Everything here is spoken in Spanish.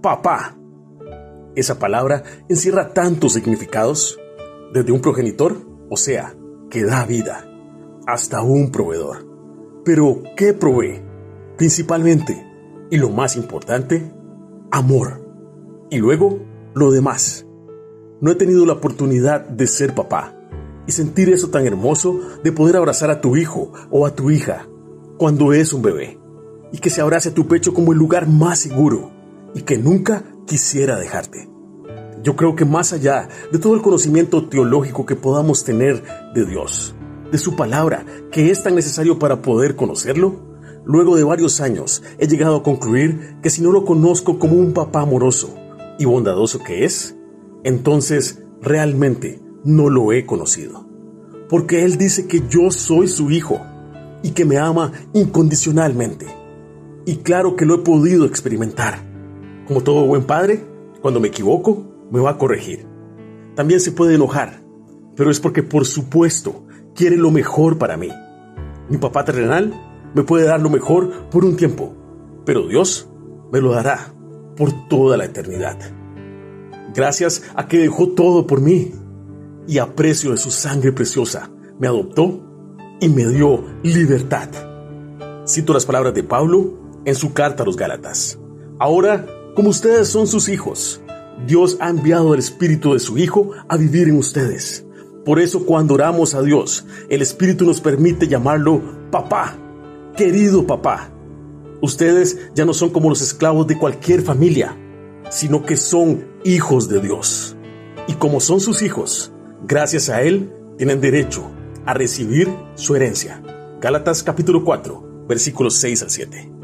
papá. Esa palabra encierra tantos significados, desde un progenitor, o sea, que da vida, hasta un proveedor. Pero, ¿qué provee? Principalmente, y lo más importante, amor. Y luego, lo demás. No he tenido la oportunidad de ser papá y sentir eso tan hermoso de poder abrazar a tu hijo o a tu hija cuando es un bebé y que se abrace a tu pecho como el lugar más seguro y que nunca quisiera dejarte. Yo creo que más allá de todo el conocimiento teológico que podamos tener de Dios, de su palabra, que es tan necesario para poder conocerlo, luego de varios años he llegado a concluir que si no lo conozco como un papá amoroso y bondadoso que es, entonces realmente no lo he conocido. Porque Él dice que yo soy su hijo y que me ama incondicionalmente. Y claro que lo he podido experimentar. Como todo buen padre, cuando me equivoco, me va a corregir. También se puede enojar, pero es porque por supuesto quiere lo mejor para mí. Mi papá terrenal me puede dar lo mejor por un tiempo, pero Dios me lo dará por toda la eternidad. Gracias a que dejó todo por mí y a precio de su sangre preciosa me adoptó y me dio libertad. Cito las palabras de Pablo en su carta a los Gálatas. Ahora, como ustedes son sus hijos, Dios ha enviado el Espíritu de su Hijo a vivir en ustedes. Por eso cuando oramos a Dios, el Espíritu nos permite llamarlo papá, querido papá. Ustedes ya no son como los esclavos de cualquier familia, sino que son hijos de Dios. Y como son sus hijos, gracias a Él tienen derecho a recibir su herencia. Gálatas capítulo 4, versículos 6 al 7.